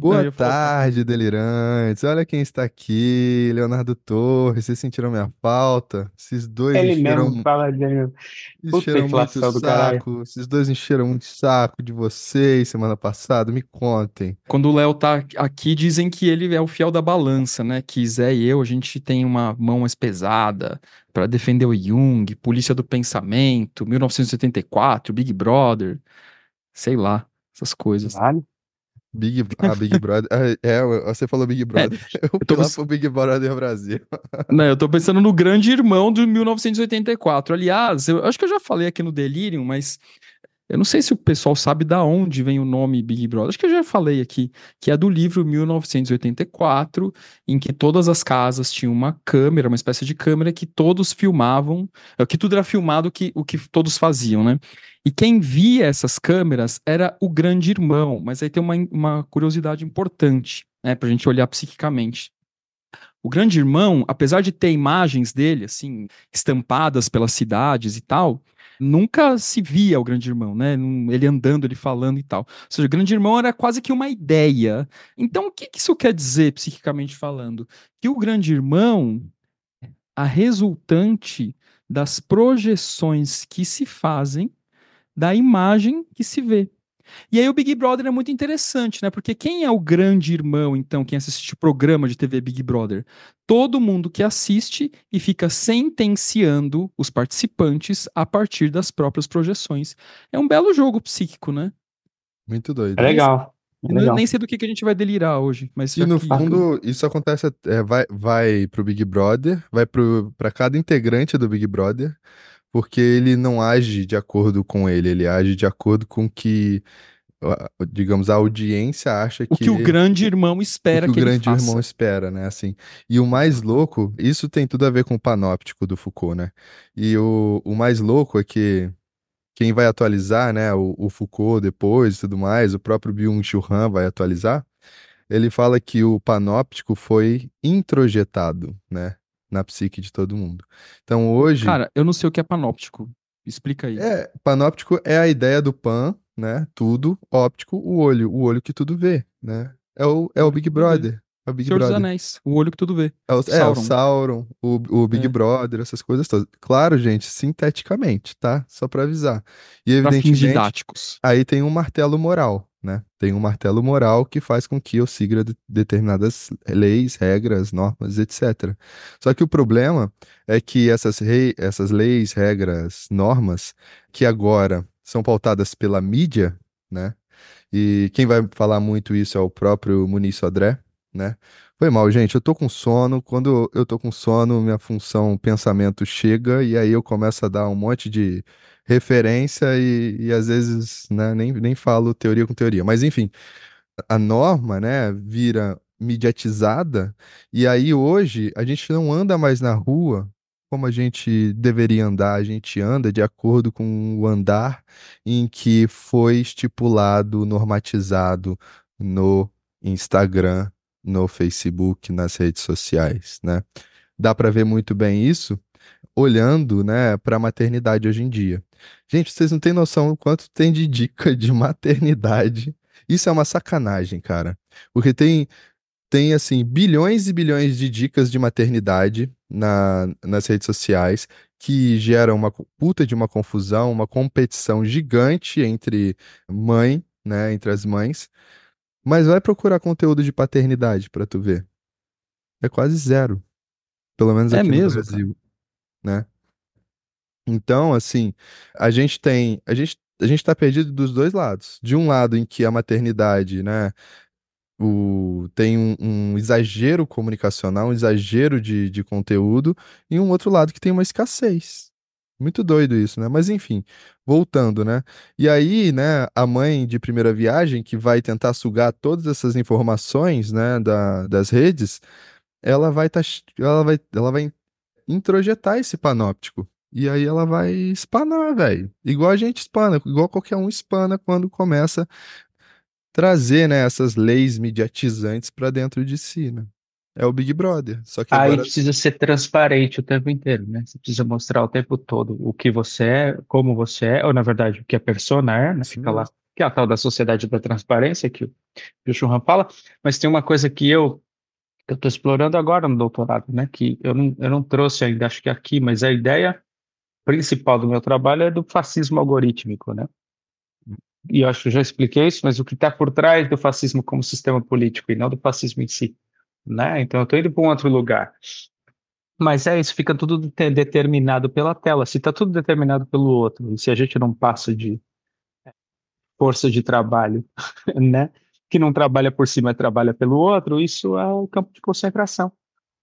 Boa tarde, delirantes. Olha quem está aqui, Leonardo Torres. Vocês sentiram minha falta? Esses dois Ele encheram, mesmo fala de encheram muito do caralho. saco. Esses dois encheram muito saco de vocês semana passada. Me contem. Quando o Léo tá aqui, dizem que ele é o fiel da balança, né? Que Zé e eu, a gente tem uma mão mais pesada pra defender o Jung, Polícia do Pensamento, 1984, Big Brother, sei lá, essas coisas. Vale? Big, ah, Big Brother. Ah, É, você falou Big Brother. Eu tô fui lá pens- pro Big Brother Brasil. Não, eu tô pensando no Grande Irmão de 1984. Aliás, eu acho que eu já falei aqui no Delirium, mas eu não sei se o pessoal sabe da onde vem o nome Big Brother. Acho que eu já falei aqui, que é do livro 1984, em que todas as casas tinham uma câmera, uma espécie de câmera que todos filmavam, é, que tudo era filmado que, o que todos faziam, né? E quem via essas câmeras era o Grande Irmão, mas aí tem uma, uma curiosidade importante, né, pra gente olhar psiquicamente. O Grande Irmão, apesar de ter imagens dele, assim, estampadas pelas cidades e tal, nunca se via o Grande Irmão, né? Ele andando, ele falando e tal. Ou seja, o Grande Irmão era quase que uma ideia. Então, o que, que isso quer dizer, psiquicamente falando? Que o Grande Irmão, a resultante das projeções que se fazem da imagem que se vê. E aí o Big Brother é muito interessante, né? Porque quem é o grande irmão, então, quem assiste o programa de TV Big Brother? Todo mundo que assiste e fica sentenciando os participantes a partir das próprias projeções. É um belo jogo psíquico, né? Muito doido. É legal. É Eu legal. nem sei do que, que a gente vai delirar hoje, mas E no que- fundo, isso acontece, é, vai, vai pro Big Brother, vai pro, pra cada integrante do Big Brother, porque ele não age de acordo com ele, ele age de acordo com o que, digamos, a audiência acha o que, que o grande irmão espera o que o que ele grande faça. irmão espera, né, assim. E o mais louco, isso tem tudo a ver com o panóptico do Foucault, né? E o, o mais louco é que quem vai atualizar, né, o, o Foucault depois e tudo mais, o próprio Byung-Chul Han vai atualizar, ele fala que o panóptico foi introjetado, né, na psique de todo mundo. Então hoje, Cara, eu não sei o que é panóptico. Explica aí. é, panóptico é a ideia do pan, né, tudo, óptico, o olho, o olho que tudo vê, né? É o, é o Big. Brother, é o Big Senhor dos Brother. Anéis, o olho que tudo vê. É o, é, o Sauron. Sauron, o, o Big É. Brother, essas coisas todas. Claro, gente, sinteticamente, tá? Só pra avisar. E evidentemente, didáticos. aí tem um martelo moral, né? Tem um martelo moral que faz com que eu siga de- determinadas leis, regras, normas, etc. Só que o problema é que essas, rei, essas leis, regras, normas, que agora são pautadas pela mídia, né? E quem vai falar muito isso é o próprio Muniz Sodré, né? Foi mal, gente. Eu tô com sono. Quando eu tô com sono, minha função pensamento chega e aí eu começo a dar um monte de referência e, e às vezes, né, nem, nem falo teoria com teoria. Mas enfim, a norma, né, vira mediatizada e aí hoje a gente não anda mais na rua como a gente deveria andar, a gente anda de acordo com o andar em que foi estipulado, normatizado no Instagram, no Facebook, nas redes sociais, né? Dá para ver muito bem isso olhando, né, para a maternidade hoje em dia. Gente, vocês não têm noção do quanto tem de dica de maternidade. Isso é uma sacanagem, cara. Porque tem tem assim bilhões e bilhões de dicas de maternidade na, nas redes sociais que geram uma puta de uma confusão, uma competição gigante entre mãe, né, entre as mães. Mas vai procurar conteúdo de paternidade pra tu ver. É quase zero. Pelo menos É aqui no mesmo, Brasil, né? Então, assim, a gente tem, a gente, a gente tá perdido dos dois lados. De um lado em que a maternidade, né, o, tem um, um exagero comunicacional, um exagero de, de conteúdo, e um outro lado que tem uma escassez. Muito doido isso, né? Mas enfim, voltando, né? E aí, né, a mãe de primeira viagem que vai tentar sugar todas essas informações, né, da, das redes, ela vai tá, ela vai, ela vai introjetar esse panóptico. E aí ela vai espanar, velho. Igual a gente espana, igual qualquer um espana quando começa a trazer, né, essas leis mediatizantes pra dentro de si, né? É o Big Brother. Só que Aí agora precisa ser transparente o tempo inteiro, né? Você precisa mostrar o tempo todo o que você é, como você é, ou na verdade o que a persona é, né? Fica lá que é a tal da sociedade da transparência que o, que o Churran fala, mas tem uma coisa que eu eu estou explorando agora no doutorado, né? Que eu não, eu não trouxe ainda, acho que aqui, mas a ideia principal do meu trabalho é do fascismo algorítmico, né? E eu acho que eu já expliquei isso, mas o que está por trás do fascismo como sistema político e não do fascismo em si, né? Então eu estou indo para um outro lugar. Mas é isso, fica tudo determinado pela tela. Se está tudo determinado pelo outro, e se a gente não passa de força de trabalho, né? Que não trabalha por cima, trabalha pelo outro, isso é o campo de concentração.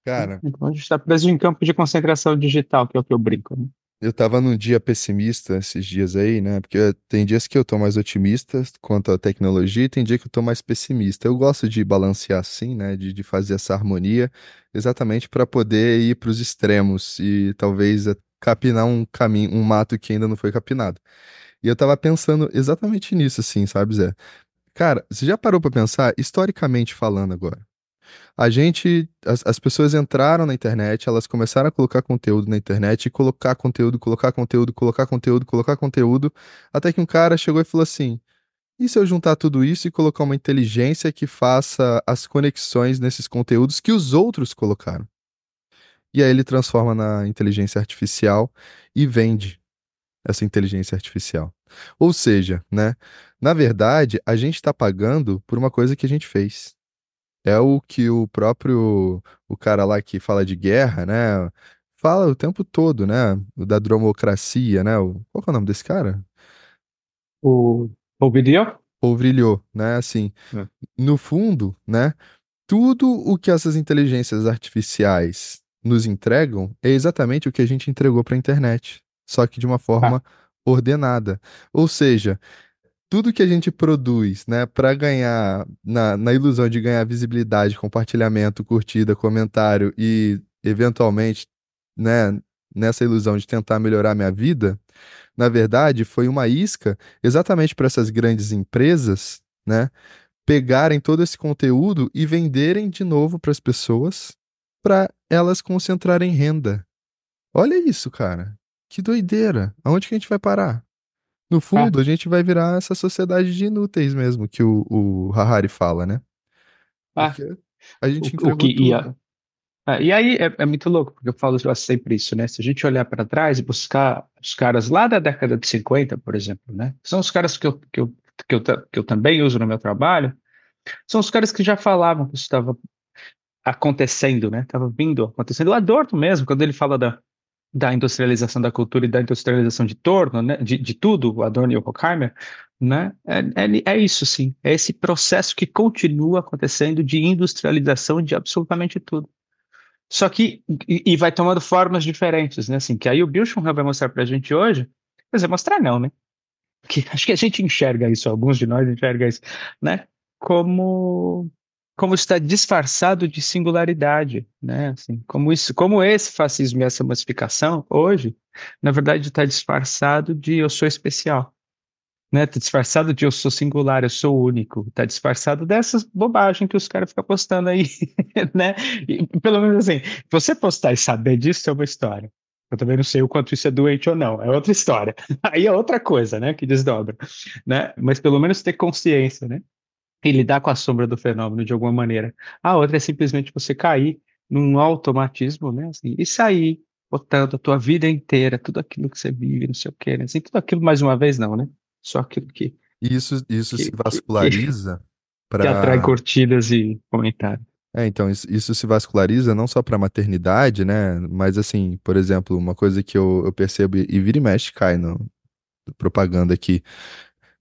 Cara. Então a gente está preso em campo de concentração digital, que é o que eu brinco. Né? Eu tava num dia pessimista esses dias aí, né? Porque tem dias que eu tô mais otimista quanto à tecnologia e tem dia que eu tô mais pessimista. Eu gosto de balancear assim, né? De, de fazer essa harmonia, exatamente para poder ir para os extremos e talvez capinar um caminho, um mato que ainda não foi capinado. E eu tava pensando exatamente nisso, assim, sabe, Zé? Cara, você já parou para pensar, historicamente falando agora? A gente, as, as pessoas entraram na internet, elas começaram a colocar conteúdo na internet colocar conteúdo, colocar conteúdo, colocar conteúdo, colocar conteúdo, até que um cara chegou e falou assim: e se eu juntar tudo isso e colocar uma inteligência que faça as conexões nesses conteúdos que os outros colocaram? E aí ele transforma na inteligência artificial e vende essa inteligência artificial. Ou seja, né? Na verdade, a gente está pagando por uma coisa que a gente fez. É o que o próprio o cara lá que fala de guerra, né? Fala o tempo todo, né? O da dromocracia, né? O, qual é o nome desse cara? O Polvilho? Polvilho, né? Assim, é. no fundo, né? Tudo o que essas inteligências artificiais nos entregam é exatamente o que a gente entregou para a internet, só que de uma forma ah. ordenada. Ou seja, tudo que a gente produz, né, para ganhar, na, na ilusão de ganhar visibilidade, compartilhamento, curtida, comentário e, eventualmente, né, nessa ilusão de tentar melhorar minha vida, na verdade, foi uma isca exatamente para essas grandes empresas, né, pegarem todo esse conteúdo e venderem de novo para as pessoas, para elas concentrarem renda. Olha isso, cara. Que doideira. Aonde que a gente vai parar? No fundo, ah. a gente vai virar essa sociedade de inúteis mesmo, que o, o Harari fala, né? Ah. Porque a gente o, o que, tudo. Ia... Ah, e aí é, é, muito louco, porque eu falo sempre isso, né? Se a gente olhar para trás e buscar os caras lá da década de 50, por exemplo, né? São os caras que eu, que eu, que eu, que eu também uso no meu trabalho, são os caras que já falavam que isso estava acontecendo, né? Estava vindo, acontecendo. O Adorno mesmo, quando ele fala da, da industrialização da cultura e da industrialização de torno, né, de, de tudo, Adorno e Horkheimer, né, é, é, é, isso sim, é esse processo que continua acontecendo de industrialização de absolutamente tudo. Só que, e, e vai tomando formas diferentes, né, assim, que aí o Schumel vai mostrar para a gente hoje, mas vai mostrar não, né, que acho que a gente enxerga isso, alguns de nós enxergam isso, né, como como está disfarçado de singularidade, né? Assim, como isso, como esse fascismo e essa massificação hoje, na verdade, está disfarçado de eu sou especial, né? Está disfarçado de eu sou singular, eu sou único, está disfarçado dessas bobagens que os caras ficam postando aí, né? E, pelo menos assim, você postar e saber disso é uma história. Eu também não sei o quanto isso é doente ou não, é outra história. Aí é outra coisa, né, que desdobra, né? Mas pelo menos ter consciência, né? E lidar com a sombra do fenômeno de alguma maneira. A outra é simplesmente você cair num automatismo, né? Assim, e sair botando a tua vida inteira, tudo aquilo que você vive, não sei o quê, né? Assim, tudo aquilo mais uma vez não, né? Só aquilo que isso isso que, se vasculariza para que atrai curtidas e comentários. É, então, isso, isso se vasculariza não só para maternidade, né? Mas, assim, por exemplo, uma coisa que eu, eu percebo e vira e mexe cai no propaganda aqui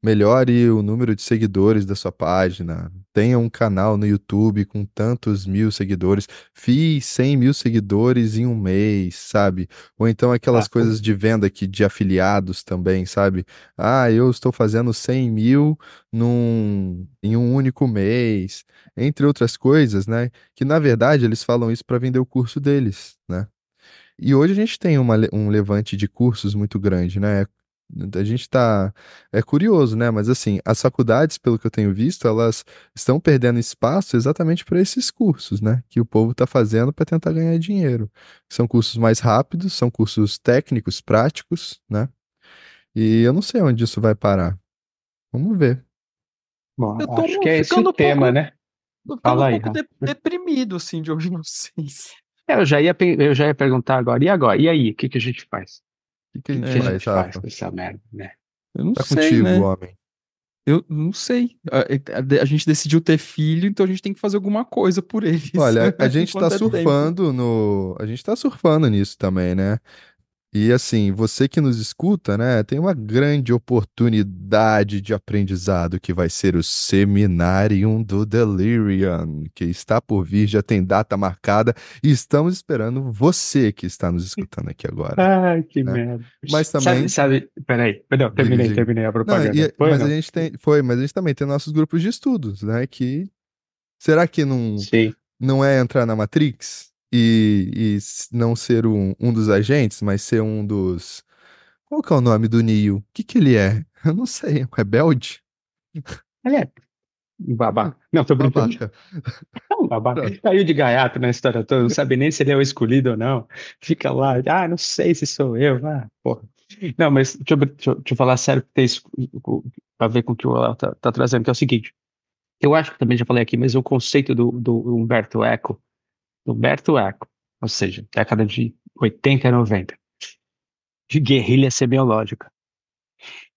melhore o número de seguidores da sua página, tenha um canal no YouTube com tantos mil seguidores, fiz 100 mil seguidores em um mês, sabe? Ou então aquelas ah, coisas de venda aqui de afiliados também, sabe? Ah, eu estou fazendo 100 mil num, em um único mês, entre outras coisas, né? Que na verdade eles falam isso para vender o curso deles, né? E hoje a gente tem uma, um levante de cursos muito grande, né? A gente está é curioso, né? Mas assim, as faculdades, pelo que eu tenho visto, elas estão perdendo espaço exatamente para esses cursos, né? Que o povo está fazendo para tentar ganhar dinheiro. São cursos mais rápidos, são cursos técnicos, práticos, né? E eu não sei onde isso vai parar. Vamos ver. Bom, eu tô acho que é esse o tema, pouco, né? Eu tô um aí, pouco de, deprimido, assim, de ouvir vocês. É, eu já ia, eu já ia perguntar agora, e agora? E aí, o que, que a gente faz? O que, que a gente, é, faz, a gente faz com essa merda, né? Eu não tá sei, contigo, né? homem. Eu não sei. A, a, a, gente decidiu ter filho, então a gente tem que fazer alguma coisa por eles. Olha, a gente tá surfando tempo. no. A gente tá surfando nisso também, né? E assim, você que nos escuta, né, tem uma grande oportunidade de aprendizado que vai ser o Seminarium do Delirium, que está por vir, já tem data marcada e estamos esperando você que está nos escutando aqui agora. Ai, que né? merda. Mas também. Sabe, sabe peraí, não, terminei, terminei a propaganda. Não, e, foi, mas não? a gente tem. Foi, mas a gente também tem nossos grupos de estudos, né? Que. Será que não, Sim. não é entrar na Matrix? E, e não ser um, um dos agentes, mas ser um dos. Qual que é o nome do Neo? O que, que ele é? Eu não sei, um rebelde? Ele é babaca. Não, tô brincando. Babaca. Não, babaca. Caiu de gaiato na história toda, não sabe nem se ele é o escolhido ou não. Fica lá, ah, não sei se sou eu. Ah, porra. Não, mas deixa eu, deixa eu, deixa eu falar sério, tem isso para ver com o que o Léo tá, tá, trazendo, que é o seguinte. Eu acho que também já falei aqui, mas o conceito do, do Humberto Eco Humberto Eco, ou seja, década de 80 e 90, de guerrilha semiológica.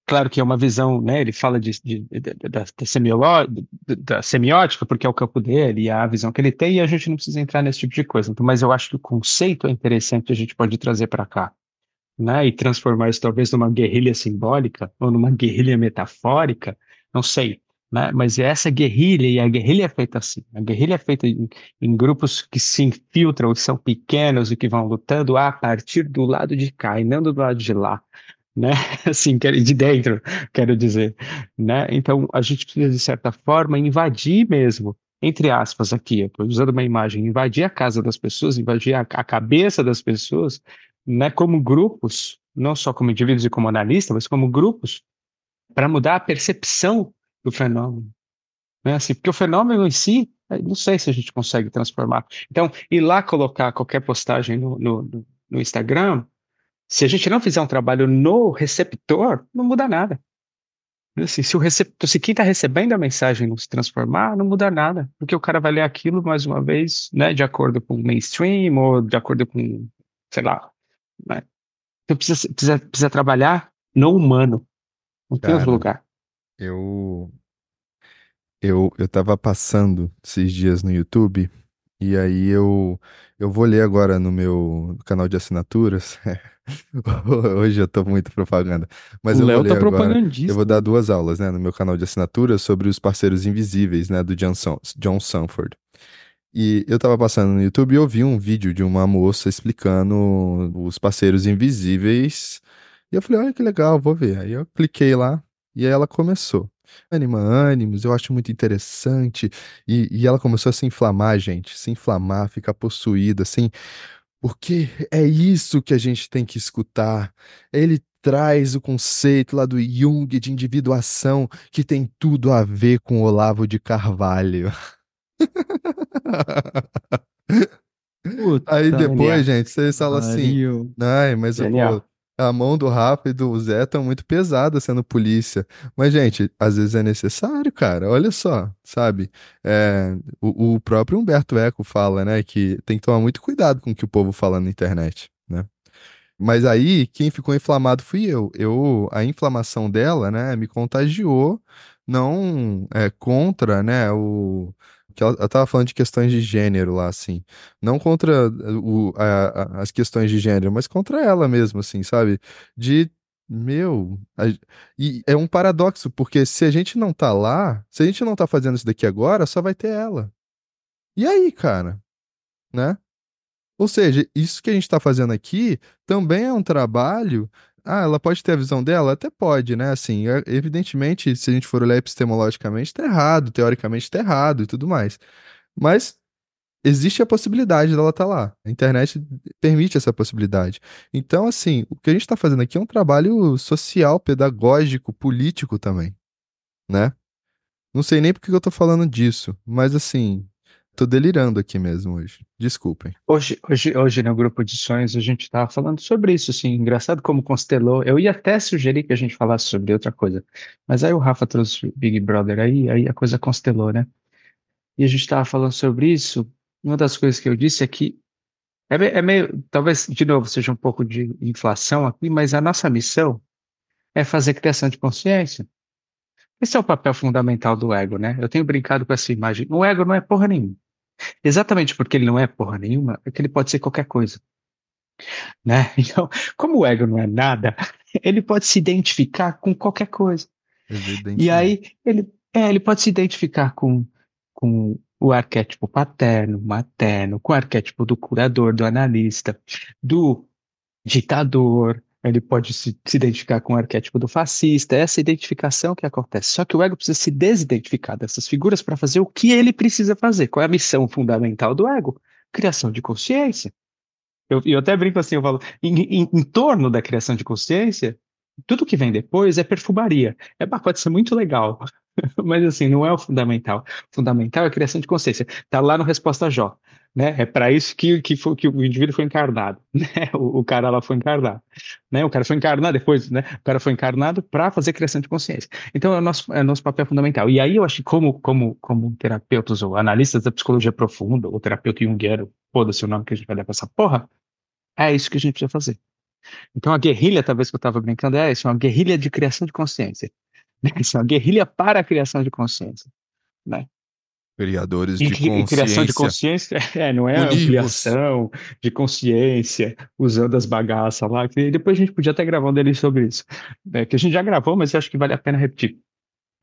Claro que é uma visão, né? Ele fala de, de, de, da, da, semiótica, porque é o campo dele, e a visão que ele tem, e a gente não precisa entrar nesse tipo de coisa. Então, mas eu acho que o conceito é interessante, a gente pode trazer para cá. Né, e transformar isso talvez numa guerrilha simbólica ou numa guerrilha metafórica, não sei. Né? Mas essa guerrilha, e a guerrilha é feita assim, a guerrilha é feita em, em, grupos que se infiltram, que são pequenos e que vão lutando a partir do lado de cá e não do lado de lá, né? Assim, de dentro, quero dizer, né? Então, a gente precisa, de certa forma, invadir mesmo, entre aspas aqui, usando uma imagem, invadir a casa das pessoas, invadir a, a cabeça das pessoas, né? Como grupos, não só como indivíduos e como analistas, mas como grupos, para mudar a percepção do fenômeno. Né? Assim, porque o fenômeno em si, não sei se a gente consegue transformar. Então, ir lá colocar qualquer postagem no, no, no Instagram, se a gente não fizer um trabalho no receptor, não muda nada. Assim, se o receptor, se quem está recebendo a mensagem não se transformar, não muda nada, porque o cara vai ler aquilo mais uma vez, né, de acordo com o mainstream ou de acordo com, sei lá, né? Então precisa, precisa, precisa trabalhar no humano, não tem outro lugar. Eu, eu, eu tava passando esses dias no YouTube e aí eu, eu vou ler agora no meu canal de assinaturas. Hoje eu tô muito propaganda. Mas o eu Léo vou tá ler agora. Eu vou dar duas aulas, né, no meu canal de assinaturas sobre os parceiros invisíveis, né, do John, John Sanford. E eu tava passando no YouTube e eu vi um vídeo de uma moça explicando os parceiros invisíveis. E eu falei, olha que legal, vou ver. Aí eu cliquei lá, e aí ela começou. Anima ânimos, eu acho muito interessante. E, e ela começou a se inflamar, gente. Se inflamar, ficar possuída, assim. Porque é isso que a gente tem que escutar. Ele traz o conceito lá do Jung de individuação que tem tudo a ver com Olavo de Carvalho. Puta Aí depois, gente, vocês falam assim, ai, mas eu vou, a mão do Rafa e do Zé estão muito pesada sendo polícia. Mas, gente, às vezes é necessário, cara. Olha só, sabe? É, o, o, próprio Humberto Eco fala, né, que tem que tomar muito cuidado com o que o povo fala na internet, né? Mas aí, quem ficou inflamado fui eu. Eu, a inflamação dela, né, me contagiou, não é contra, né, o que ela, ela tava falando de questões de gênero lá, assim. Não contra o, a, a, as questões de gênero, mas contra ela mesmo, assim, sabe? De, meu. A, e é um paradoxo, porque se a gente não tá lá, se a gente não tá fazendo isso daqui agora, só vai ter ela. E aí, cara? Né? Ou seja, isso que a gente está fazendo aqui também é um trabalho ah, ela pode ter a visão dela? Até pode, né? Assim, é, evidentemente, se a gente for olhar epistemologicamente, tá errado, teoricamente tá errado e tudo mais. Mas existe a possibilidade dela estar tá lá. A internet permite essa possibilidade. Então, assim, o que a gente está fazendo aqui é um trabalho social, pedagógico, político também, né? Não sei nem por que eu tô falando disso, mas assim, tô delirando aqui mesmo hoje. Desculpem. Hoje, hoje, hoje no grupo de sonhos a gente estava falando sobre isso, assim, engraçado como constelou. Eu ia até sugerir que a gente falasse sobre outra coisa, mas aí o Rafa trouxe Big Brother aí, aí a coisa constelou, né? E a gente estava falando sobre isso. Uma das coisas que eu disse é que é, é meio, talvez de novo seja um pouco de inflação aqui, mas a nossa missão é fazer criação de consciência. Esse é o papel fundamental do ego, né? Eu tenho brincado com essa imagem. O ego não é porra nenhuma. Exatamente porque ele não é porra nenhuma, é que ele pode ser qualquer coisa. Né? Então, como o ego não é nada, ele pode se identificar com qualquer coisa. E aí, ele, é, ele pode se identificar com, com o arquétipo paterno, materno, com o arquétipo do curador, do analista, do ditador, ele pode se, se, identificar com o arquétipo do fascista, é essa identificação que acontece. Só que o ego precisa se desidentificar dessas figuras para fazer o que ele precisa fazer. Qual é a missão fundamental do ego? Criação de consciência. Eu, eu até brinco assim, eu falo, em, em, em torno da criação de consciência, tudo que vem depois é perfumaria. É, pode ser muito legal, mas assim, não é o fundamental. O fundamental é a criação de consciência. Está lá no Resposta Jó né? É para isso que, que, foi, que o indivíduo foi encarnado, né? O, o, cara lá foi encarnado, né? O cara foi encarnado depois, né? O cara foi encarnado para fazer criação de consciência. Então é o nosso, é o nosso papel fundamental. E aí eu acho que como, como, como terapeutas ou analistas da psicologia profunda, ou terapeuta junguiano, foda-se o nome que a gente vai dar pra essa porra, é isso que a gente precisa fazer. Então a guerrilha, talvez que eu estava brincando, é isso, é uma guerrilha de criação de consciência. Né? Isso é uma guerrilha para a criação de consciência, né? Criadores de consciência. Criação de consciência, é, não é Univos. ampliação de consciência, usando as bagaças lá. Que depois a gente podia até gravar um dele sobre isso. É, que a gente já gravou, mas acho que vale a pena repetir.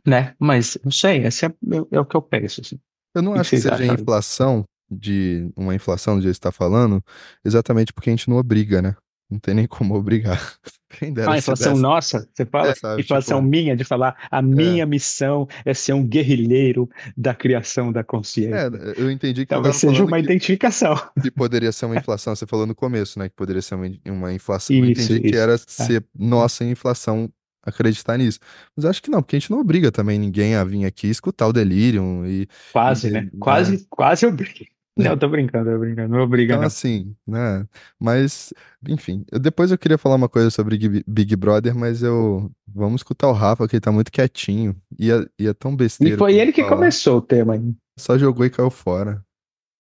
Né? Mas, não sei, esse é, é o que eu penso. Assim. Eu não acho que, seja acham? inflação, de uma inflação do jeito que você está falando, exatamente porque a gente não obriga, né? Não tem nem como obrigar. Quem dera ah, inflação desse... nossa, você fala? É, sabe, inflação tipo... minha, de falar a minha é. missão é ser um guerrilheiro da criação da consciência. É, eu entendi que talvez seja uma que, identificação. Que poderia ser uma inflação, você falou no começo, né? Que poderia ser uma, uma inflação. Isso, eu entendi isso. que era é. ser nossa inflação acreditar nisso. Mas acho que não, porque a gente não obriga também ninguém a vir aqui escutar o delírio e. Quase, e, né? Quase, né? quase obriga. Não, eu tô brincando, tô brincando, não obriga Então, não. assim, né? Mas, enfim, eu- depois eu queria falar uma coisa sobre Big Big Brother, mas eu. Vamos escutar o Rafa, que ele tá muito quietinho. E é, e é tão E besteira foi ele que falar. começou o tema aí. Só jogou e caiu fora.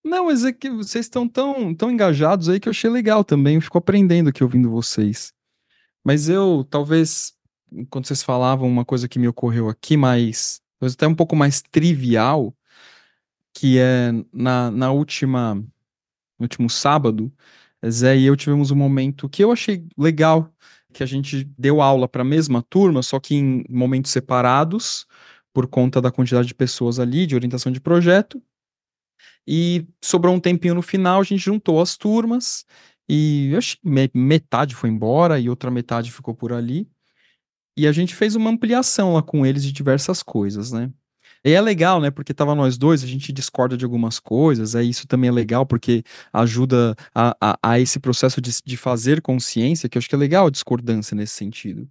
Não, mas é que vocês estão tão, tão engajados aí que eu achei legal também. Eu fico aprendendo aqui ouvindo vocês. Mas eu, talvez, enquanto vocês falavam, uma coisa que me ocorreu aqui, mais, talvez até um pouco mais trivial, que é na, na última, no último sábado, Zé e eu tivemos um momento que eu achei legal, que a gente deu aula para a mesma turma, só que em momentos separados, por conta da quantidade de pessoas ali, de orientação de projeto. E sobrou um tempinho no final, a gente juntou as turmas e acho que metade foi embora e outra metade ficou por ali. E a gente fez uma ampliação lá com eles de diversas coisas, né? E é legal, né? Porque tava nós dois, a gente discorda de algumas coisas, aí isso também é legal porque ajuda a, a, a esse processo de, de fazer consciência, que eu acho que é legal a discordância nesse sentido.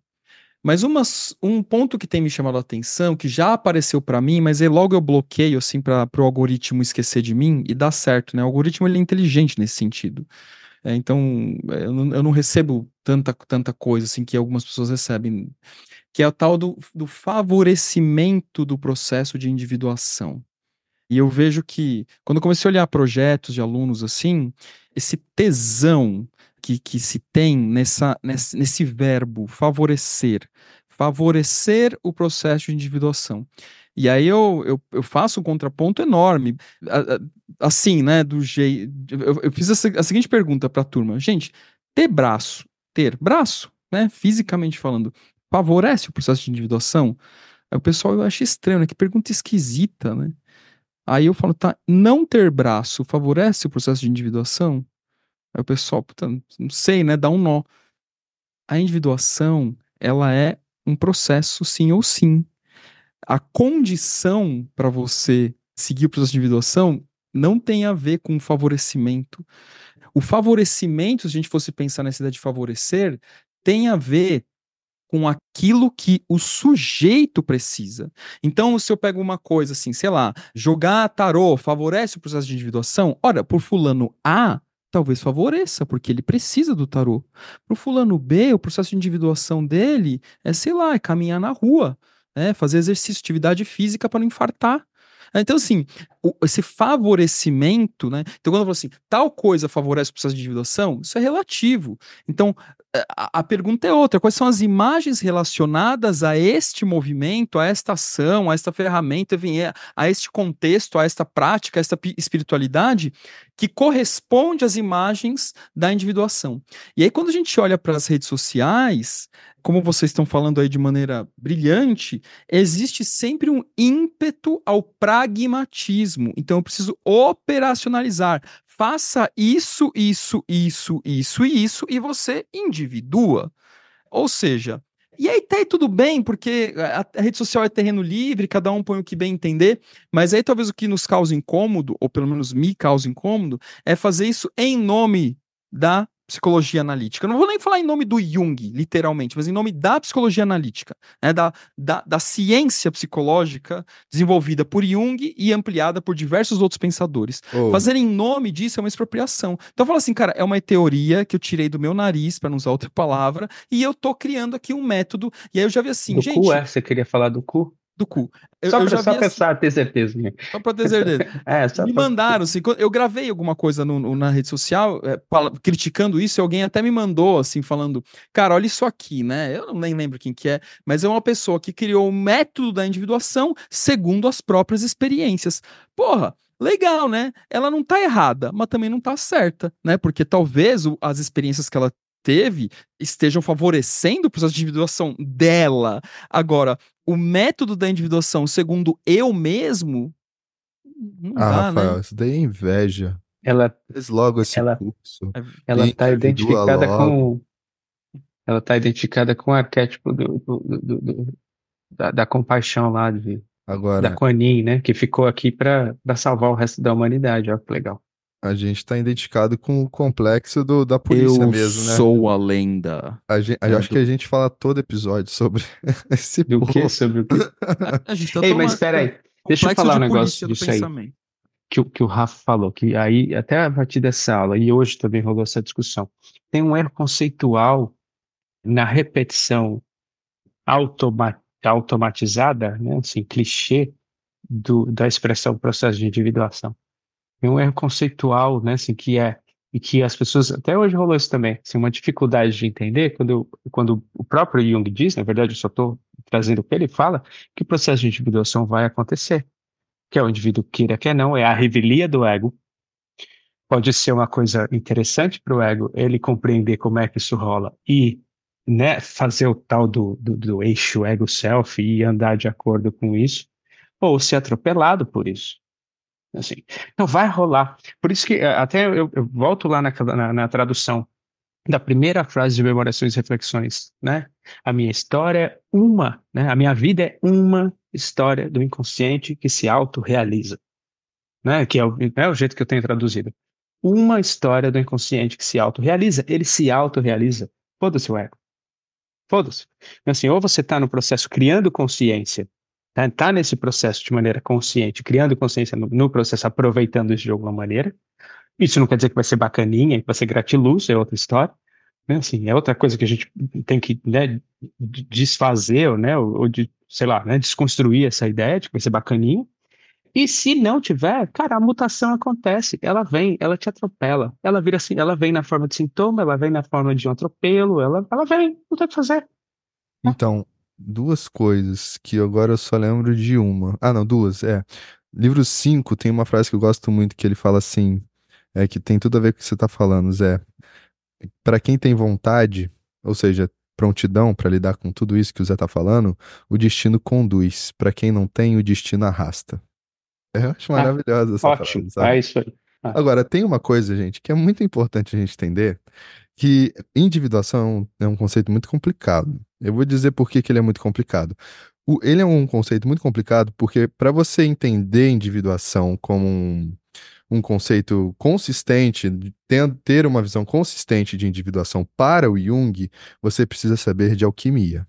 Mas umas, um ponto que tem me chamado a atenção, que já apareceu para mim, mas aí logo eu bloqueio assim para o algoritmo esquecer de mim e dá certo, né? O algoritmo ele é inteligente nesse sentido. É, então eu não, eu não recebo tanta, tanta coisa assim que algumas pessoas recebem que é o tal do, do favorecimento do processo de individuação. E eu vejo que, quando eu comecei a olhar projetos de alunos assim, esse tesão que, que se tem nessa, nesse, nesse verbo favorecer, favorecer o processo de individuação. E aí eu, eu, eu faço um contraponto enorme, assim, né, do jeito... Eu, eu fiz a, a seguinte pergunta para a turma. Gente, ter braço, ter braço, né, fisicamente falando, favorece o processo de individuação? Aí o pessoal acha estranho, né? Que pergunta esquisita, né? Aí eu falo, tá, não ter braço favorece o processo de individuação? Aí o pessoal, puta, não sei, né? Dá um nó. A individuação, ela é um processo sim ou sim. A condição para você seguir o processo de individuação não tem a ver com favorecimento. O favorecimento, se a gente fosse pensar nessa ideia de favorecer, tem a ver com aquilo que o sujeito precisa. Então, se eu pego uma coisa assim, sei lá, jogar tarô favorece o processo de individuação? Ora, por fulano A, talvez favoreça, porque ele precisa do tarô. Para o fulano B, o processo de individuação dele é, sei lá, é caminhar na rua, é fazer exercício, atividade física para não infartar. Então, assim, o, esse favorecimento, né? Então, quando eu falo assim, tal coisa favorece o processo de individuação, isso é relativo. Então, a, a, pergunta é outra: quais são as imagens relacionadas a este movimento, a esta ação, a esta ferramenta, a este contexto, a esta prática, a esta espiritualidade que corresponde às imagens da individuação. E aí, quando a gente olha para as redes sociais, como vocês estão falando aí de maneira brilhante, existe sempre um ímpeto ao pragmatismo. Então, eu preciso operacionalizar. Faça isso, isso, isso, isso e isso, e você individua. Ou seja, e aí tá aí tudo bem, porque a, a, rede social é terreno livre, cada um põe o que bem entender, mas aí talvez o que nos causa incômodo, ou pelo menos me causa incômodo, é fazer isso em nome da psicologia analítica. Eu não vou nem falar em nome do Jung, literalmente, mas em nome da psicologia analítica, né, da, da, da ciência psicológica desenvolvida por Jung e ampliada por diversos outros pensadores. Oh. Fazer em nome disso é uma expropriação. Então eu falo assim, cara, é uma teoria que eu tirei do meu nariz, para não usar outra palavra, e eu tô criando aqui um método, e aí eu já vi assim, do gente... Cu é? Você queria falar do cu? Do cu. Eu, só para assim, pensar, ter certeza. Só para ter certeza. é, Me pra... mandaram, assim, eu gravei alguma coisa no, no, na rede social é, criticando isso, e alguém até me mandou, assim, falando, cara, olha isso aqui, né? Eu nem lembro quem que é, mas é uma pessoa que criou o um método da individuação segundo as próprias experiências. Porra, legal, né? Ela não tá errada, mas também não tá certa, né? Porque talvez o, as experiências que ela teve estejam favorecendo o processo de individuação dela. Agora, o método da individuação segundo eu mesmo. Não ah, dá, né? Rafael, né? isso daí é inveja. Ela, Fez logo esse ela, curso. Ela está identificada logo. com. Ela está identificada com o arquétipo do, do, do, do da, da, compaixão lá de, Agora, da Quanin, né? Que ficou aqui para salvar o resto da humanidade. Olha que legal. A gente está identificado com o complexo do, da polícia eu mesmo, né? Eu sou a lenda. A gente, é acho do... que a gente fala todo episódio sobre esse Do povo. que? Sobre o quê? a, gente tá Ei, mas espera aí. Deixa eu falar um negócio disso aí. Que, que o Rafa falou, que aí, até a partir dessa aula, e hoje também rolou essa discussão, tem um erro conceitual na repetição automa automatizada, né, assim, clichê, do, da expressão processo de individuação tem um erro conceitual, né, assim, que é e que as pessoas até hoje rolou isso também, assim, uma dificuldade de entender quando quando o próprio Jung diz, na verdade, eu só estou trazendo o que ele fala, que o processo de individuação vai acontecer, que é o indivíduo queira quer não, é a revelia do ego. Pode ser uma coisa interessante para o ego ele compreender como é que isso rola e né, fazer o tal do, do, do eixo ego-self e andar de acordo com isso, ou ser atropelado por isso. Assim. Então vai rolar. Por isso que eh, até eu, eu volto lá na, na, na, tradução da primeira frase de Memorações e Reflexões, né? A minha história é uma, né? A minha vida é uma história do inconsciente que se autorrealiza, né? Que é o, é o jeito que eu tenho traduzido. Uma história do inconsciente que se autorrealiza, ele se autorrealiza. Foda-se o ego. Foda-se. Assim, ou você está no processo criando consciência Tá, tá nesse processo de maneira consciente, criando consciência no, no, processo, aproveitando isso de alguma maneira. Isso não quer dizer que vai ser bacaninha, que vai ser gratiluz, é outra história. Né? Assim, é outra coisa que a gente tem que né, desfazer, né, ou, ou de, sei lá, né, desconstruir essa ideia de que vai ser bacaninha. E se não tiver, cara, a mutação acontece, ela vem, ela te atropela, ela vira assim, ela vem na forma de sintoma, ela vem na forma de um atropelo, ela, ela vem, não tem o que fazer. Então, duas coisas que agora eu só lembro de uma. Ah, não, duas, é. Livro 5 tem uma frase que eu gosto muito que ele fala assim, é que tem tudo a ver com o que você tá falando, Zé. Para quem tem vontade, ou seja, prontidão para lidar com tudo isso que o Zé tá falando, o destino conduz. Para quem não tem, o destino arrasta. Eu acho ah, maravilhosa ah, essa ótimo. frase. É isso aí. Ah. Agora, tem uma coisa, gente, que é muito importante a gente entender, que individuação é um conceito muito complicado. Eu vou dizer por que, ele é muito complicado. O, ele é um conceito muito complicado porque, para você entender individuação como um, um conceito consistente, ter uma visão consistente de individuação para o Jung, você precisa saber de alquimia.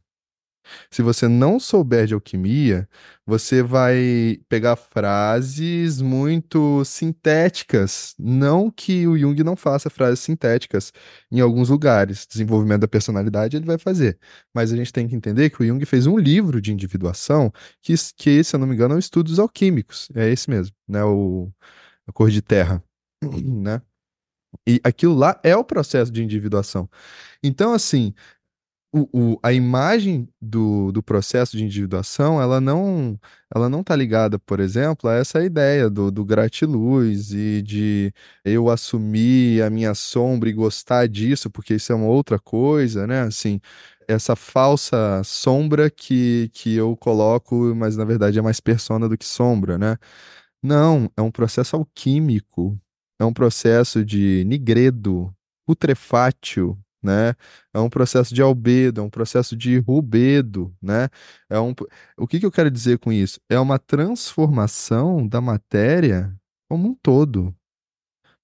Se você não souber de alquimia, você vai pegar frases muito sintéticas. Não que o Jung não faça frases sintéticas em alguns lugares. Desenvolvimento da personalidade ele vai fazer. Mas a gente tem que entender que o Jung fez um livro de individuação que, que se eu não me engano, é Estudos Alquímicos. É esse mesmo, né? O, a cor de terra, né? E aquilo lá é o processo de individuação. Então, assim, o, o, a imagem do, do processo de individuação, ela não ela não está ligada, por exemplo, a essa ideia do, do gratiluz e de eu assumir a minha sombra e gostar disso, porque isso é uma outra coisa, né? Assim, essa falsa sombra que, que eu coloco, mas na verdade é mais persona do que sombra, né? Não, é um processo alquímico, é um processo de nigredo, putrefátio, né? É um processo de albedo, é um processo de rubedo, né? É um... O que que eu quero dizer com isso? É uma transformação da matéria como um todo.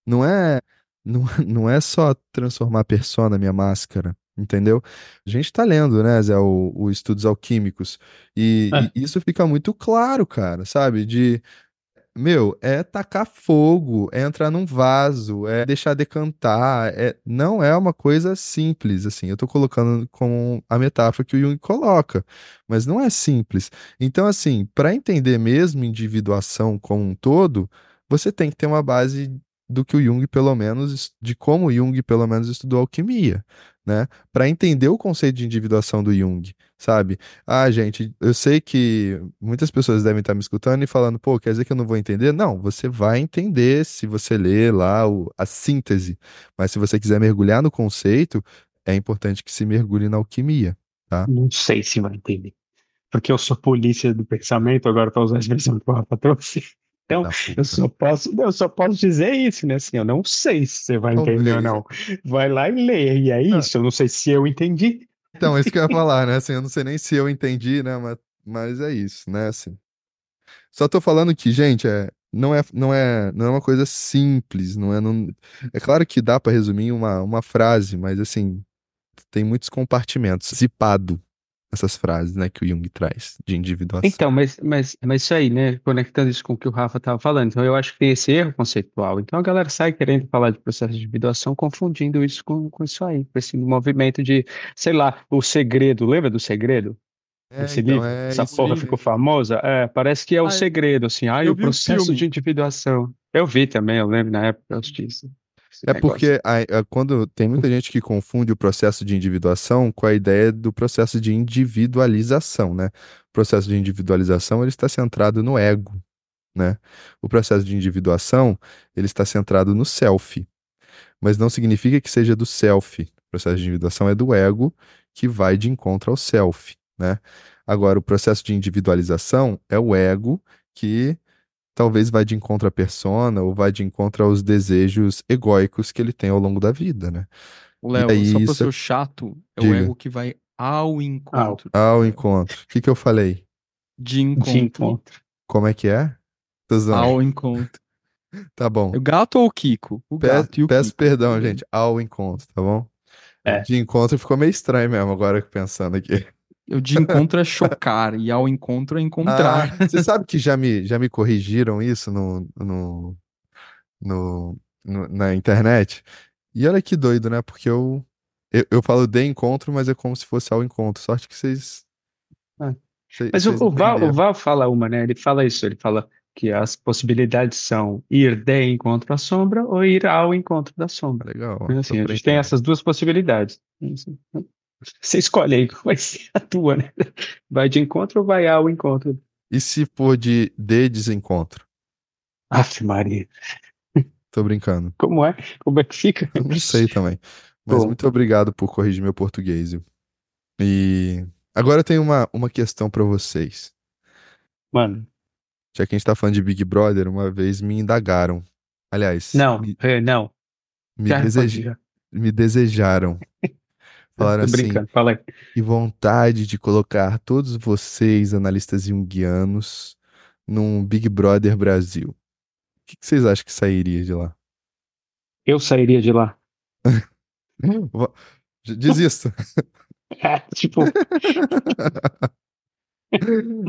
Não é, não, não é só transformar a persona, minha máscara, entendeu? A gente está lendo, né, Zé, o, o Estudos Alquímicos, e, é. e, isso fica muito claro, cara, sabe? De meu, é tacar fogo, é entrar num vaso, é deixar decantar, é... não é uma coisa simples, assim. Eu tô colocando como a metáfora que o Jung coloca, mas não é simples. Então, assim, para entender mesmo individuação como um todo, você tem que ter uma base do que o Jung, pelo menos, de como o Jung, pelo menos, estudou alquimia né? Para entender o conceito de individuação do Jung, sabe? Ah, gente, eu sei que muitas pessoas devem estar me escutando e falando, pô, quer dizer que eu não vou entender? Não, você vai entender se você ler lá o, a síntese. Mas se você quiser mergulhar no conceito, é importante que se mergulhe na alquimia, tá? Não sei se vai entender. Porque eu sou polícia do pensamento, agora para usar a expressão que o Rafa trouxe. Então, eu só posso, eu só posso dizer isso, né? Assim, eu não sei se você vai entender ou não. Vai lá e lê, e é ah. isso. Eu não sei se eu entendi. Então, isso que eu ia falar, né? Assim, eu não sei nem se eu entendi, né? Mas, mas é isso, né? Assim. Só tô falando que, gente, é, não é, não é, não é uma coisa simples, não é, não, é claro que dá para resumir uma, uma frase, mas assim, tem muitos compartimentos, zipado, essas frases, né, que o Jung traz de individuação. Então, mas, mas, mas isso aí, né, conectando isso com o que o Rafa estava falando, então eu acho que tem esse erro conceitual. Então a galera sai querendo falar de processo de individuação, confundindo isso com, com isso aí, com esse movimento de, sei lá, o segredo, lembra do segredo? É, esse então, livro, é essa porra ficou famosa, é, parece que é o segredo, assim, ah, o processo de individuação. Eu vi também, eu lembro na época, eu disse. É porque a, a, quando tem muita gente que confunde o processo de individuação com a ideia do processo de individualização, né? O processo de individualização ele está centrado no ego, né? O processo de individuação ele está centrado no self, mas não significa que seja do self. O processo de individuação é do ego que vai de encontro ao self, né? Agora, o processo de individualização é o ego que talvez vá de encontro à persona ou vá de encontro aos desejos egóicos que ele tem ao longo da vida, né? Léo, só pra ser chato, é Diga. o ego que vai ao encontro. Ao, ao encontro. O que que eu falei? De encontro. De encontro. Como é que é? Ao encontro. Tá bom. O gato ou o Kiko? O peço, gato e o peço Kiko. perdão, gente. Ao encontro, tá bom? É. De encontro ficou meio estranho mesmo, agora pensando aqui. O de encontro é chocar e ao encontro é encontrar. Ah, você sabe que já me, já me corrigiram isso no, no, no, no, na internet? E olha que doido, né? Porque eu, eu, eu falo de encontro, mas é como se fosse ao encontro. Sorte que vocês. Ah. Cês, mas o, o, Val, o Val fala uma, né? Ele fala isso, ele fala que as possibilidades são ir de encontro à sombra ou ir ao encontro da sombra. Legal. assim, a gente tem essas duas possibilidades. Você escolhe aí qual vai ser a tua, né? Vai de encontro ou vai ao encontro? E se for de, de desencontro? Aff, Maria. Tô brincando. Como é? Como é que fica? Eu não sei também. Mas Bom. muito obrigado por corrigir meu português. E agora eu tenho uma, uma questão para vocês. Mano. Já que a gente tá falando de Big Brother, uma vez me indagaram. Aliás. Não, me, é, não. Me, desej... me desejaram Falaram assim, brincando, fala aí. que vontade de colocar todos vocês, analistas junguianos, num Big Brother Brasil. O que, que vocês acham que sairia de lá? Eu sairia de lá. Desisto. É, tipo.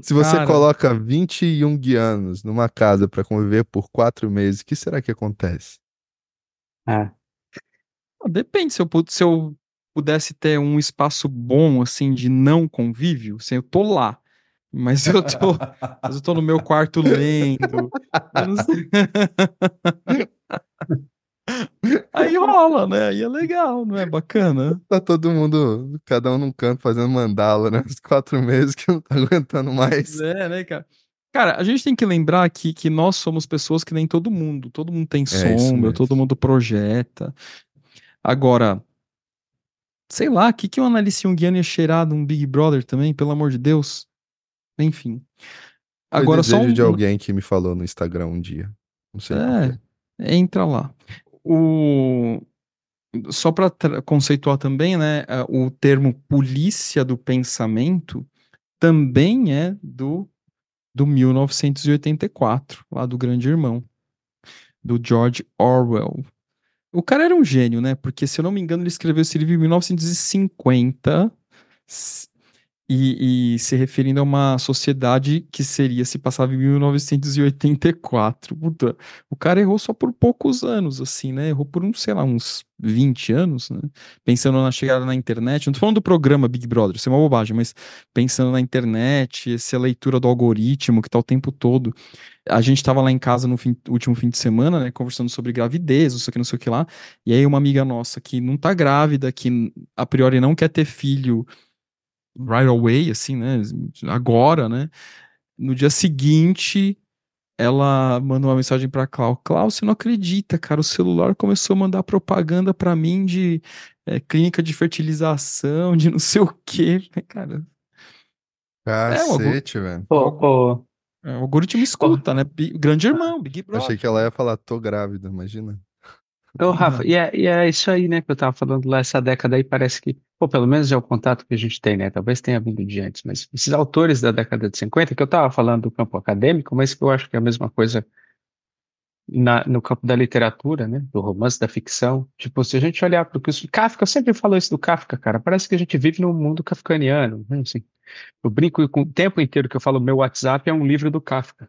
Se você Cara... coloca 20 Jungianos numa casa para conviver por quatro meses, o que será que acontece? É. Depende, se eu, se eu pudesse ter um espaço bom, assim, de não convívio, assim, eu tô lá. Mas eu tô, mas eu tô no meu quarto lendo. Aí rola, né? Aí é legal, não é bacana? Tá todo mundo, cada um num canto fazendo mandala, né? Os quatro meses que não tá aguentando mais. É, né, cara? Cara, a gente tem que lembrar aqui que nós somos pessoas que nem todo mundo. Todo mundo tem é sombra, todo mundo projeta. Agora, sei lá, o que, que o Annalise Jungiano ia cheirar num Big Brother também, pelo amor de Deus? Enfim. Agora Foi só um... de alguém que me falou no Instagram um dia. Não sei é, entra lá. O só para conceituar também, né, o termo polícia do pensamento também é do do 1984, lá do Grande Irmão, do George Orwell. O cara era um gênio, né? Porque se eu não me engano, ele escreveu esse livro em 1950 e, e, se referindo a uma sociedade que seria se passava em 1984. Puta, o cara errou só por poucos anos, assim, né? Errou por uns, sei lá, uns 20 anos, né? Pensando na chegada na internet. Não tô falando do programa Big Brother, isso é uma bobagem, mas pensando na internet, essa leitura do algoritmo que tá o tempo todo. A gente estava lá em casa no fim, último fim de semana, né, conversando sobre gravidez, não sei o que, não sei o que lá. E aí uma amiga nossa que não tá grávida, que a priori não quer ter filho, right away, assim, né? Agora, né? No dia seguinte, ela mandou uma mensagem para Clau. Clau, você não acredita, cara? O celular começou a mandar propaganda para mim de é, clínica de fertilização, de não sei o quê. Cara. Cacete, é, velho. Oh, É, o algoritmo escuta, né? Grande irmão, Big Brother. Achei que ela ia falar, tô grávida, imagina. Ô, Rafa, e é, e é isso aí, né, que eu tava falando lá, essa década aí parece que, pô, pelo menos é o contato que a gente tem, né, talvez tenha vindo de antes, mas esses autores da década de 50, que eu tava falando do campo acadêmico, mas que eu acho que é a mesma coisa na, no campo da literatura, né, do romance, da ficção, tipo, se a gente olhar para o que o Kafka, eu sempre falo isso do Kafka, cara, parece que a gente vive num mundo kafkaniano, né, assim, eu brinco com o tempo inteiro que eu falo, meu WhatsApp é um livro do Kafka,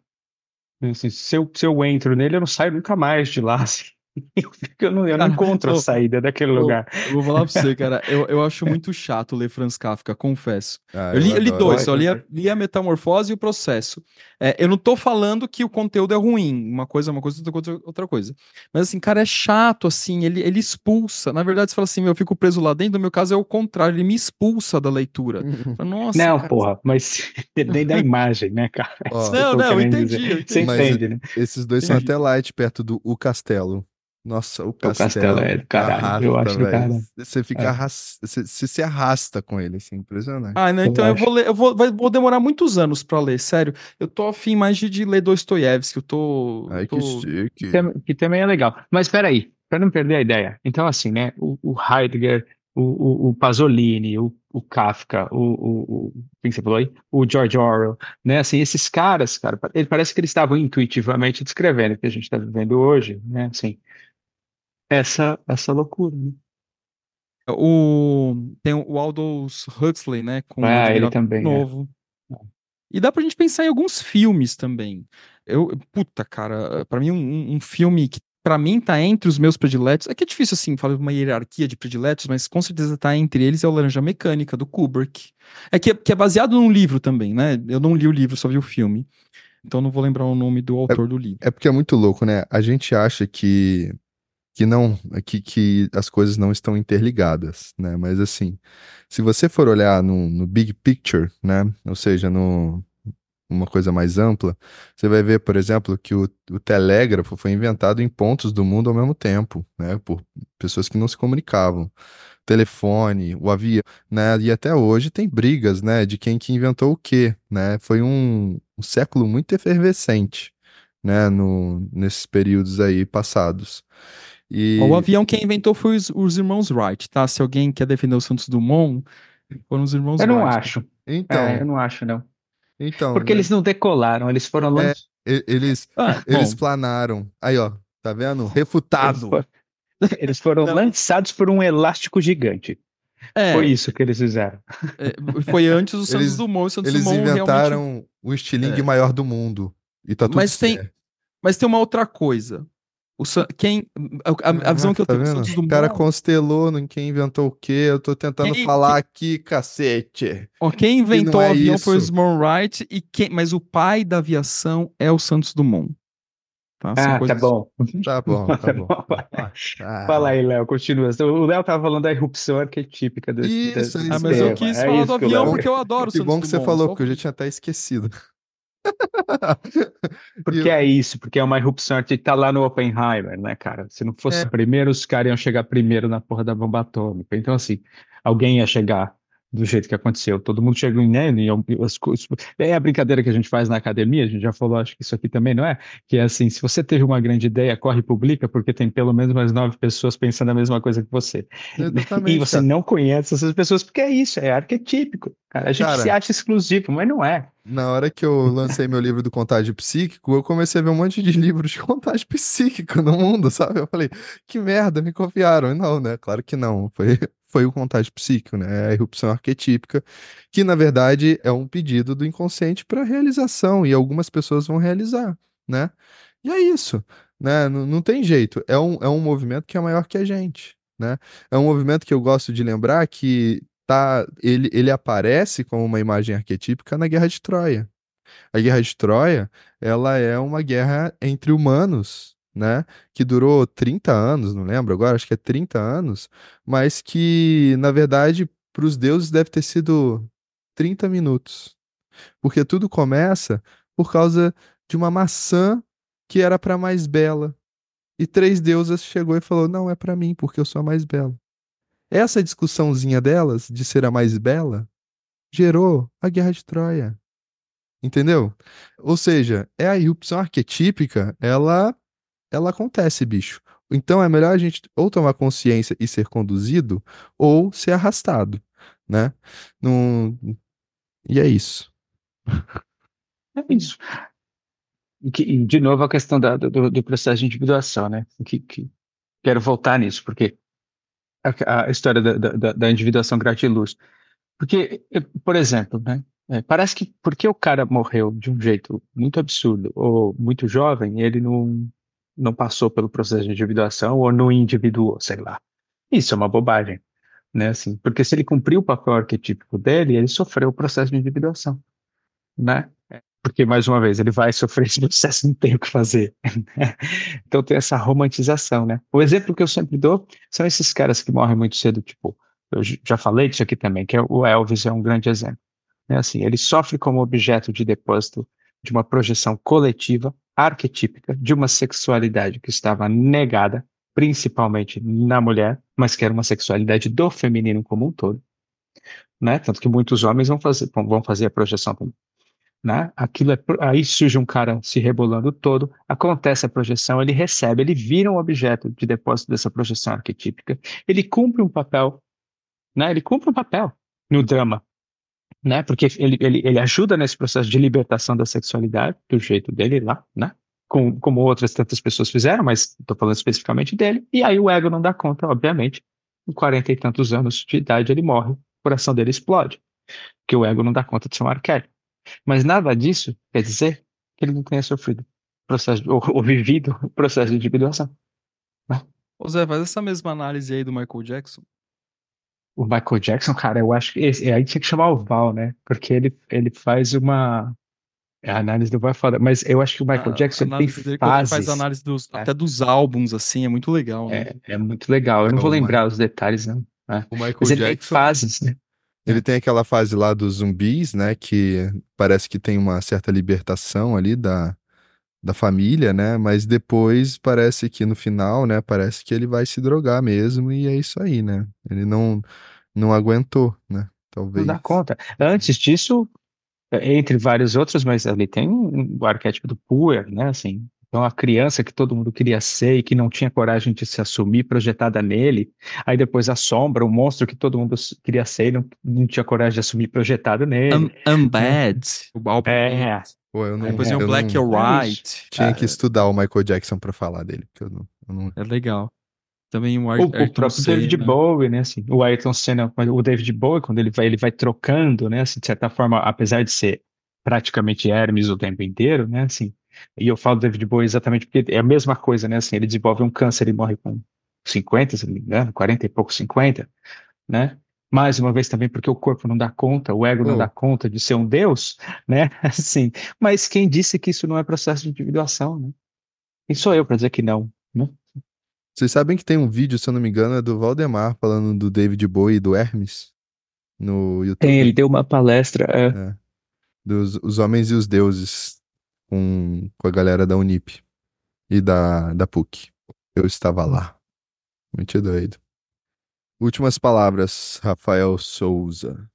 assim, se, eu, se eu entro nele, eu não saio nunca mais de lá, assim. Eu, eu, não, eu não encontro a saída daquele eu, lugar. Eu vou falar pra você, cara. Eu, eu acho muito chato ler Franz Kafka, confesso. Ah, eu, li, eu li dois, eu li a, li a Metamorfose e o Processo. É, eu não tô falando que o conteúdo é ruim, uma coisa é uma coisa, outra coisa outra coisa. Mas assim, cara, é chato, assim, ele, ele expulsa. Na verdade, você fala assim, eu fico preso lá dentro, no meu caso é o contrário, ele me expulsa da leitura. Nossa, não, cara, porra, mas nem da imagem, né, cara? Oh, não, não, eu entendi, eu entendi. Você entende, né? Esses dois são até light perto do O Castelo. Nossa, o castelo, o castelo é do caralho, arrasta, eu acho cara. Você fica é. arrasta, você, você, se arrasta com ele, assim, impressionante. Ah, não, então eu, eu vou ler, eu vou, vai, vou demorar muitos anos pra ler, sério. Eu tô afim mais de, de ler Dostoiévski, eu tô... Ai, tô... que chique. Que, que, também é legal. Mas peraí, pra não perder a ideia. Então, assim, né, o, o Heidegger, o, o, o Pasolini, o, o Kafka, o, o, o, quem você falou aí? O George Orwell, né, assim, esses caras, cara, ele parece que eles estavam intuitivamente descrevendo o que a gente está vivendo hoje, né, assim essa, essa loucura, né? O, tem o Aldous Huxley, né? Com ah, ele também. É. Novo. É. E dá pra gente pensar em alguns filmes também. Eu, puta, cara, para mim um, um filme que para mim tá entre os meus prediletos. É que é difícil assim falar de uma hierarquia de prediletos, mas com certeza tá entre eles é o Laranja Mecânica do Kubrick. É que, que é baseado num livro também, né? Eu não li o livro, só vi o filme. Então não vou lembrar o nome do autor é, do livro. É porque é muito louco, né? A gente acha que que não que, que as coisas não estão interligadas, né? Mas assim, se você for olhar no, no big picture, né? Ou seja, no uma coisa mais ampla, você vai ver, por exemplo, que o, o telégrafo foi inventado em pontos do mundo ao mesmo tempo, né? Por pessoas que não se comunicavam. Telefone, o avião, né? E até hoje tem brigas, né? De quem que inventou o quê, né? Foi um, um século muito efervescente, né? No, nesses períodos aí passados. E... O avião quem inventou foi os, os, irmãos Wright, tá? Se alguém quer defender o Santos Dumont, foram os irmãos eu Wright. Eu não acho. Então. É, eu não acho, não. Então. Porque né? eles não decolaram, eles foram lançados. É, eles, ah, eles planaram. Aí, ó, tá vendo? Refutado. Eles, eles foram não. lançados por um elástico gigante. É, foi isso que eles fizeram. É, foi antes do Santos eles, Dumont. O Santos eles Dumont inventaram realmente... o estilingue é. maior do mundo. E tá tudo mas certo. tem, mas tem uma outra coisa. O quem a, a, visão que eu tá tenho vendo? Santos Dumont. O cara constelou em quem inventou o quê? Eu tô tentando quem, falar aqui, cacete. Ó, quem inventou é o avião isso. foi o Small Wright e quem, mas o pai da aviação é o Santos Dumont. Tá, ah, tá bom. Tá bom, tá, tá bom. Ah, Fala aí, Léo, continua. O Léo tava falando da erupção arquetípica do Isso, isso. Ah, mas eu quis é falar do avião porque eu adoro o Que bom que você falou, porque eu já tinha até esquecido. porque é isso, porque é uma erupção arquetípica, tá lá no Oppenheimer, né, cara? Se não fosse é. primeiro, os caras iam chegar primeiro na porra da bomba atômica. Então, assim, alguém ia chegar do jeito que aconteceu. Todo mundo chegou em né. É a brincadeira que a gente faz na academia, a gente já falou, acho que isso aqui também não é, que é assim, se você teve uma grande ideia, corre e publica, porque tem pelo menos mais nove pessoas pensando a mesma coisa que você. Exatamente, e você cara. não conhece essas pessoas, porque é isso, é arquetípico. Cara. A gente cara, se acha exclusivo, mas não é. Na hora que eu lancei meu livro do contágio psíquico, eu comecei a ver um monte de livros de contágio psíquico no mundo, sabe? Eu falei, que merda, me confiaram. Não, né? Claro que não. Foi, foi o contágio psíquico, né? É a erupção arquetípica, que na verdade é um pedido do inconsciente para realização, e algumas pessoas vão realizar, né? E é isso, né? Não, não tem jeito. É um, é um movimento que é maior que a gente, né? É um movimento que eu gosto de lembrar que tá, ele, ele aparece como uma imagem arquetípica na Guerra de Troia. A Guerra de Troia, ela é uma guerra entre humanos, né? Que durou 30 anos, não lembro agora, acho que é 30 anos, mas que, na verdade, para os deuses deve ter sido 30 minutos. Porque tudo começa por causa de uma maçã que era para mais bela. E três deusas chegou e falou: "Não é para mim, porque eu sou a mais bela". Essa discussãozinha delas de ser a mais bela gerou a guerra de Troia. Entendeu? Ou seja, é a erupção arquetípica, ela ela acontece, bicho. Então é melhor a gente ou tomar consciência e ser conduzido ou ser arrastado, né? Não... E é isso. É isso. De novo, a questão da, do, do, processo de individuação, né? Que, que, quero voltar nisso, porque a, história da, da, da, individuação gratiluz. Porque, por exemplo, né? É, parece que porque o cara morreu de um jeito muito absurdo ou muito jovem, ele não, não passou pelo processo de individuação ou não individuou, sei lá. Isso é uma bobagem, né? Assim, porque se ele cumpriu o papel arquetípico dele, ele sofreu o processo de individuação, né? Porque, mais uma vez, ele vai sofrer esse processo, não tem o que fazer. então tem essa romantização, né? O exemplo que eu sempre dou são esses caras que morrem muito cedo, tipo, eu já falei disso aqui também, que é o Elvis é um grande exemplo. É assim, ele sofre como objeto de depósito de uma projeção coletiva arquetípica de uma sexualidade que estava negada, principalmente na mulher, mas que era uma sexualidade do feminino como um todo. Né? Tanto que muitos homens vão fazer, vão fazer a projeção. Né? Aquilo é, aí surge um cara se rebolando todo, acontece a projeção, ele recebe, ele vira um objeto de depósito dessa projeção arquetípica, ele cumpre um papel, né? Ele cumpre um papel no drama, né? Porque ele, ele, ele ajuda nesse processo de libertação da sexualidade, do jeito dele lá, né? Com, como outras tantas pessoas fizeram, mas estou falando especificamente dele. E aí o ego não dá conta, obviamente. Com 40 e tantos anos de idade ele morre, o coração dele explode. Porque o ego não dá conta de ser um arquétipo. Mas nada disso quer dizer que ele não tenha sofrido processo, ou, ou vivido o processo de individuação. Né? Ô Zé, faz essa mesma análise aí do Michael Jackson o Michael Jackson, cara, eu acho que esse, aí tinha que chamar o Val, né? Porque ele, ele faz uma. A análise do Val é foda, mas eu acho que o Michael a, Jackson a tem dele, fases. Ele faz análise dos, é. até dos álbuns, assim, é muito legal, né? É, é muito legal. Eu não vou lembrar os detalhes, não. É. O Michael mas ele Jackson. Tem fases, né? Ele tem aquela fase lá dos zumbis, né? Que parece que tem uma certa libertação ali da, da família, né? Mas depois parece que no final, né? Parece que ele vai se drogar mesmo e é isso aí, né? Ele não não aguentou, né? Talvez. Não dá conta. Antes disso, entre vários outros, mas ali tem o arquétipo do Puer, né? Assim, então a criança que todo mundo queria ser e que não tinha coragem de se assumir projetada nele, aí depois a sombra, o monstro que todo mundo queria ser e não, não tinha coragem de assumir projetado nele. Um, Unbad, o álbum. É, Pô, eu não, Depois tem o Black não, or White. Tinha que estudar o Michael Jackson pra falar dele. Eu não, eu não... É legal. também o, Ar o, o próprio Senna. David Bowie, né? Assim, o Ayrton Senna, o David Bowie, quando ele vai, ele vai trocando, né? Assim, de certa forma, apesar de ser praticamente Hermes o tempo inteiro, né? Assim, e eu falo David Bowie exatamente porque é a mesma coisa, né? Assim, ele desenvolve um câncer e morre com 50, se não me engano, 40 e pouco, 50, né? Mais uma vez também porque o corpo não dá conta, o ego oh. não dá conta de ser um deus, né? Assim, mas quem disse que isso não é processo de individuação, né? Quem sou eu para dizer que não, né? Vocês sabem que tem um vídeo, se eu não me engano, é do Valdemar falando do David Bowie e do Hermes no YouTube. Tem, ele deu uma palestra. É. É, dos Os Homens e os Deuses com, com a galera da Unip e da, da PUC. Eu estava lá. Muito doido. Últimas palavras, Rafael Souza.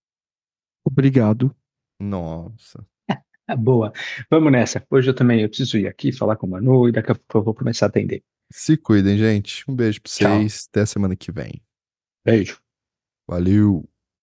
Obrigado. Nossa. Boa. Vamos nessa. Hoje eu também eu preciso ir aqui falar com o Manu e daqui a pouco eu vou começar a atender. Se cuidem, gente. Um beijo pra vocês. Tchau. Até semana que vem. Beijo. Valeu.